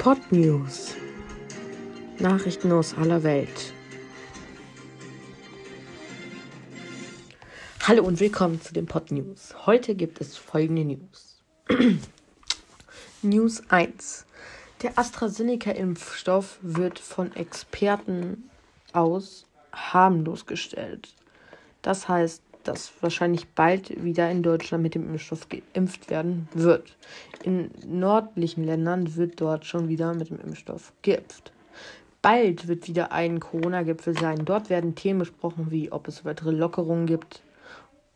Pod News. Nachrichten aus aller Welt. Hallo und willkommen zu den Pod News. Heute gibt es folgende News. News 1. Der AstraZeneca-Impfstoff wird von Experten aus harmlos gestellt. Das heißt, dass wahrscheinlich bald wieder in Deutschland mit dem Impfstoff geimpft werden wird. In nördlichen Ländern wird dort schon wieder mit dem Impfstoff geimpft. Bald wird wieder ein Corona-Gipfel sein. Dort werden Themen besprochen, wie ob es weitere Lockerungen gibt.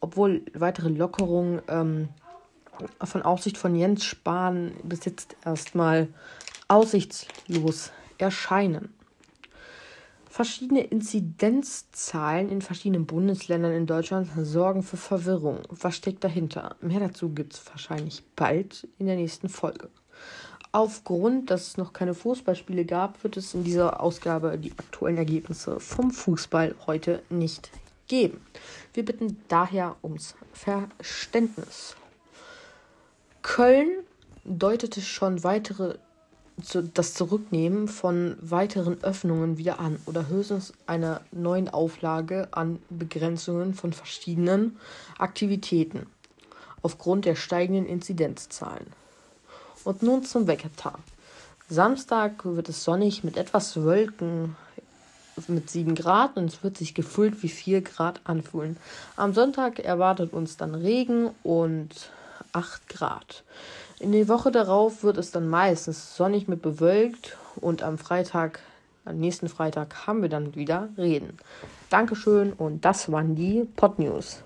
Obwohl weitere Lockerungen ähm, von Aussicht von Jens Spahn bis jetzt erstmal aussichtslos erscheinen. Verschiedene Inzidenzzahlen in verschiedenen Bundesländern in Deutschland sorgen für Verwirrung. Was steckt dahinter? Mehr dazu gibt es wahrscheinlich bald in der nächsten Folge. Aufgrund, dass es noch keine Fußballspiele gab, wird es in dieser Ausgabe die aktuellen Ergebnisse vom Fußball heute nicht geben. Wir bitten daher ums Verständnis. Köln deutete schon weitere das Zurücknehmen von weiteren Öffnungen wieder an oder höchstens einer neuen Auflage an Begrenzungen von verschiedenen Aktivitäten aufgrund der steigenden Inzidenzzahlen. Und nun zum Wetter. Samstag wird es sonnig mit etwas Wölken mit 7 Grad und es wird sich gefüllt wie 4 Grad anfühlen. Am Sonntag erwartet uns dann Regen und 8 Grad. In der Woche darauf wird es dann meistens sonnig mit bewölkt und am Freitag, am nächsten Freitag haben wir dann wieder Reden. Dankeschön und das waren die Pod News.